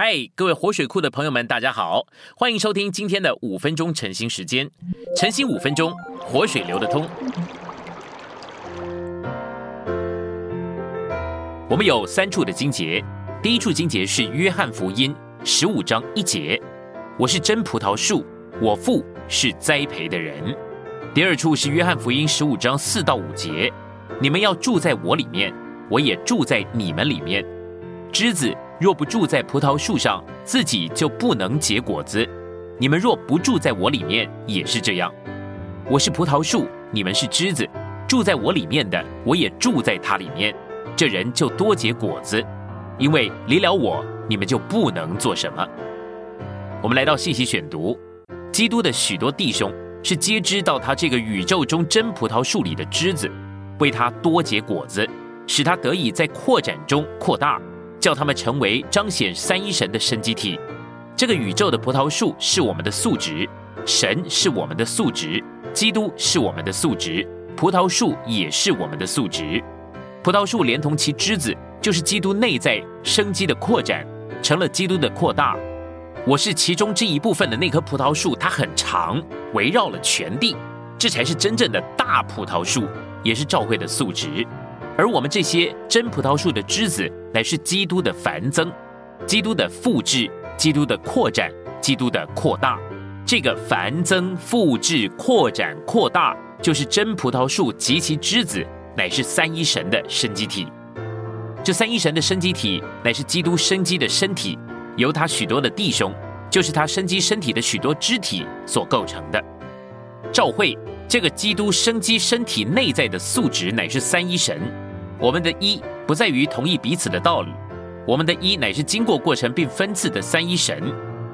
嗨，各位活水库的朋友们，大家好，欢迎收听今天的五分钟晨兴时间。晨兴五分钟，活水流得通。我们有三处的经节，第一处经节是约翰福音十五章一节：“我是真葡萄树，我父是栽培的人。”第二处是约翰福音十五章四到五节：“你们要住在我里面，我也住在你们里面。枝子。”若不住在葡萄树上，自己就不能结果子。你们若不住在我里面，也是这样。我是葡萄树，你们是枝子。住在我里面的，我也住在他里面。这人就多结果子，因为离了我，你们就不能做什么。我们来到信息选读，基督的许多弟兄是皆知道他这个宇宙中真葡萄树里的枝子，为他多结果子，使他得以在扩展中扩大。叫他们成为彰显三一神的生机体。这个宇宙的葡萄树是我们的素质，神是我们的素质，基督是我们的素质，葡萄树也是我们的素质。葡萄树连同其枝子，就是基督内在生机的扩展，成了基督的扩大。我是其中这一部分的那棵葡萄树，它很长，围绕了全地，这才是真正的大葡萄树，也是教会的素质。而我们这些真葡萄树的枝子，乃是基督的繁增，基督的复制，基督的扩展，基督的扩大。这个繁增、复制、扩展、扩大，就是真葡萄树及其枝子，乃是三一神的生机体。这三一神的生机体，乃是基督生机的身体，由他许多的弟兄，就是他生机身体的许多肢体所构成的。照会这个基督生机身体内在的素质，乃是三一神。我们的一不在于同意彼此的道理，我们的一乃是经过过程并分次的三一神。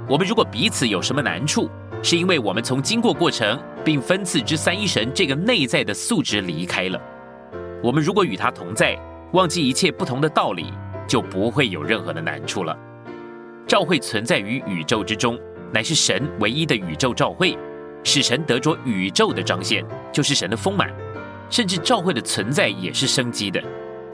我们如果彼此有什么难处，是因为我们从经过过程并分次之三一神这个内在的素质离开了。我们如果与他同在，忘记一切不同的道理，就不会有任何的难处了。召会存在于宇宙之中，乃是神唯一的宇宙召会，使神得着宇宙的彰显，就是神的丰满。甚至教会的存在也是生机的，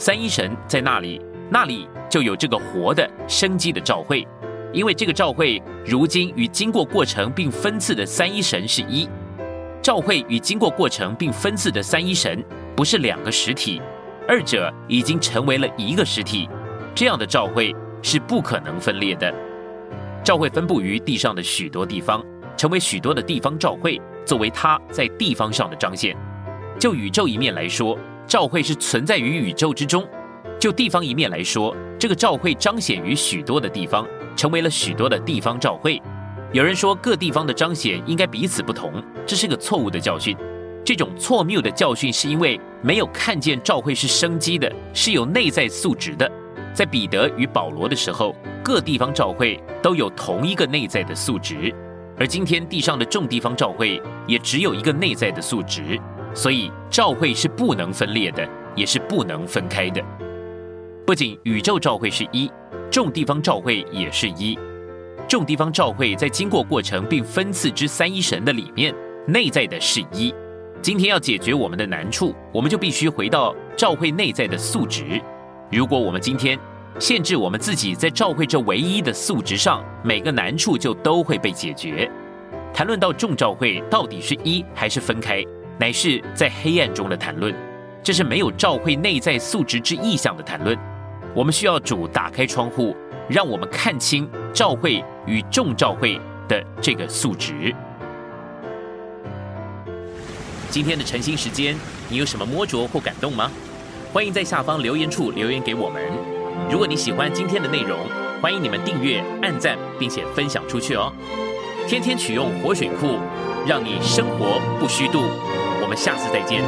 三一神在那里，那里就有这个活的生机的召会。因为这个召会如今与经过过程并分次的三一神是一，召会与经过过程并分次的三一神不是两个实体，二者已经成为了一个实体。这样的召会是不可能分裂的。召会分布于地上的许多地方，成为许多的地方召会，作为它在地方上的彰显。就宇宙一面来说，教会是存在于宇宙之中；就地方一面来说，这个教会彰显于许多的地方，成为了许多的地方教会。有人说各地方的彰显应该彼此不同，这是个错误的教训。这种错谬的教训是因为没有看见教会是生机的，是有内在素质的。在彼得与保罗的时候，各地方教会都有同一个内在的素质，而今天地上的众地方教会也只有一个内在的素质。所以，教会是不能分裂的，也是不能分开的。不仅宇宙教会是一，众地方教会也是一。众地方教会在经过过程并分次之三一神的里面，内在的是一。今天要解决我们的难处，我们就必须回到教会内在的素质。如果我们今天限制我们自己在教会这唯一的素质上，每个难处就都会被解决。谈论到众教会到底是一还是分开？乃是在黑暗中的谈论，这是没有照会内在素质之意向的谈论。我们需要主打开窗户，让我们看清照会与众照会的这个素质。今天的晨兴时间，你有什么摸着或感动吗？欢迎在下方留言处留言给我们。如果你喜欢今天的内容，欢迎你们订阅、按赞，并且分享出去哦。天天取用活水库，让你生活不虚度。我们下次再见。